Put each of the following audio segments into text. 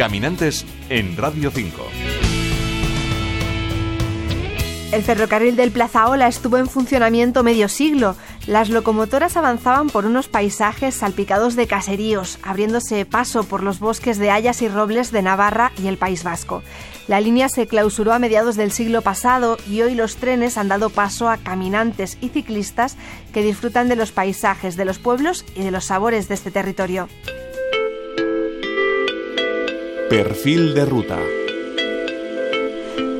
Caminantes en Radio 5. El ferrocarril del Plazaola estuvo en funcionamiento medio siglo. Las locomotoras avanzaban por unos paisajes salpicados de caseríos, abriéndose paso por los bosques de hayas y robles de Navarra y el País Vasco. La línea se clausuró a mediados del siglo pasado y hoy los trenes han dado paso a caminantes y ciclistas que disfrutan de los paisajes, de los pueblos y de los sabores de este territorio. Perfil de ruta.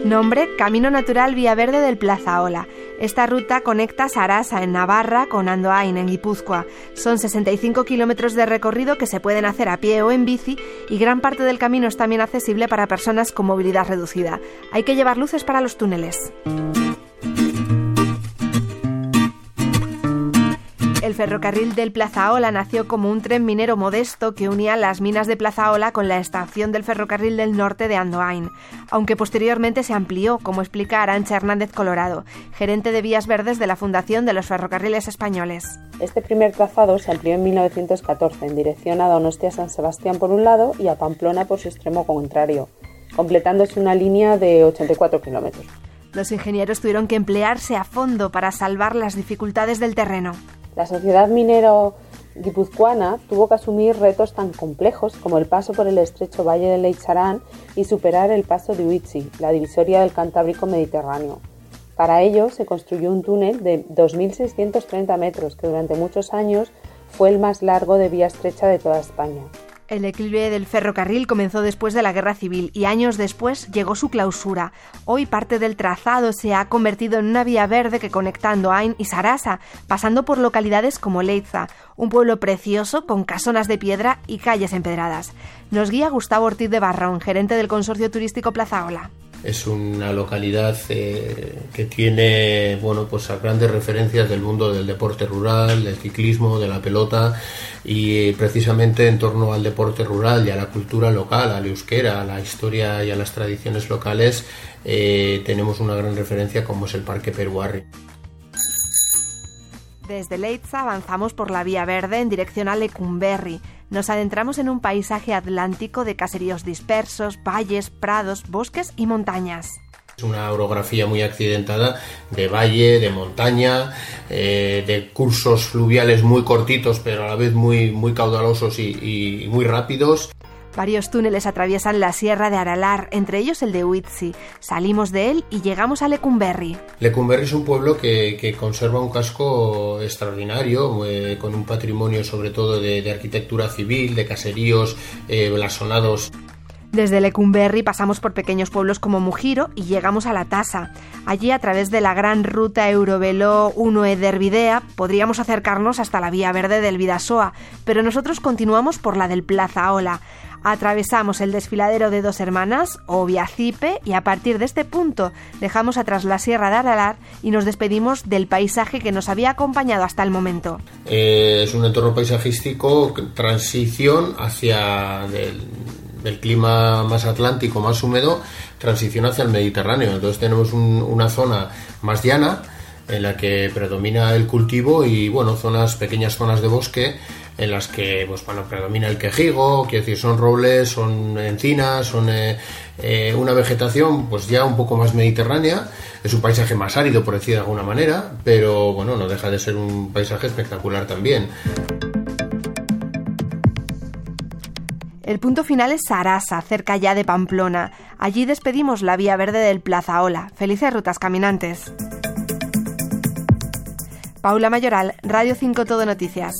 Nombre Camino Natural Vía Verde del Plazaola. Esta ruta conecta Sarasa en Navarra con Andoain en Guipúzcoa. Son 65 kilómetros de recorrido que se pueden hacer a pie o en bici y gran parte del camino es también accesible para personas con movilidad reducida. Hay que llevar luces para los túneles. Ferrocarril del Plazaola nació como un tren minero modesto que unía las minas de Plazaola con la estación del ferrocarril del norte de Andoain, aunque posteriormente se amplió, como explica Arancha Hernández Colorado, gerente de vías verdes de la Fundación de los Ferrocarriles Españoles. Este primer trazado se amplió en 1914 en dirección a Donostia San Sebastián por un lado y a Pamplona por su extremo contrario, completándose una línea de 84 kilómetros. Los ingenieros tuvieron que emplearse a fondo para salvar las dificultades del terreno. La sociedad minero guipuzcoana tuvo que asumir retos tan complejos como el paso por el estrecho valle de Leicharán y superar el paso de Huitzi, la divisoria del Cantábrico Mediterráneo. Para ello se construyó un túnel de 2.630 metros que durante muchos años fue el más largo de vía estrecha de toda España. El declive del ferrocarril comenzó después de la Guerra Civil y años después llegó su clausura. Hoy parte del trazado se ha convertido en una vía verde que conecta Andoain y Sarasa, pasando por localidades como Leiza, un pueblo precioso con casonas de piedra y calles empedradas. Nos guía Gustavo Ortiz de Barrón, gerente del consorcio turístico Plazaola. Es una localidad eh, que tiene bueno, pues grandes referencias del mundo del deporte rural, del ciclismo, de la pelota y eh, precisamente en torno al deporte rural y a la cultura local, a la euskera, a la historia y a las tradiciones locales eh, tenemos una gran referencia como es el Parque Peruarri. Desde Leitza avanzamos por la Vía Verde en dirección a Lecumberri. Nos adentramos en un paisaje atlántico de caseríos dispersos, valles, prados, bosques y montañas. Es una orografía muy accidentada de valle, de montaña, eh, de cursos fluviales muy cortitos pero a la vez muy, muy caudalosos y, y muy rápidos. Varios túneles atraviesan la sierra de Aralar, entre ellos el de Huitzi. Salimos de él y llegamos a Lecumberri. Lecumberri es un pueblo que, conserva un casco extraordinario, eh, con un patrimonio sobre todo de, arquitectura civil, de caseríos eh, blasonados. Desde Lecumberri pasamos por pequeños pueblos como Mujiro y llegamos a La Tasa. Allí, a través de la gran ruta Eurovelo 1 Edervidea, podríamos acercarnos hasta la vía verde del Vidasoa, pero nosotros continuamos por la del Plaza Ola. Atravesamos el desfiladero de dos hermanas, o Viacipe, y a partir de este punto dejamos atrás la Sierra de Aralar y nos despedimos del paisaje que nos había acompañado hasta el momento. Eh, es un entorno paisajístico, transición hacia del, clima más atlántico, más húmedo, transición hacia el Mediterráneo. Entonces tenemos una zona más llana en la que predomina el cultivo y bueno, zonas, pequeñas zonas de bosque en las que pues bueno, predomina el quejigo, quiero decir, son robles, son encinas, son eh, eh, una vegetación pues ya un poco más mediterránea, es un paisaje más árido por decir de alguna manera, pero bueno, no deja de ser un paisaje espectacular también. El punto final es Sarasa, cerca ya de Pamplona. Allí despedimos la vía verde del Plazaola. Felices rutas caminantes. Paula Mayoral, Radio 5 Todo Noticias.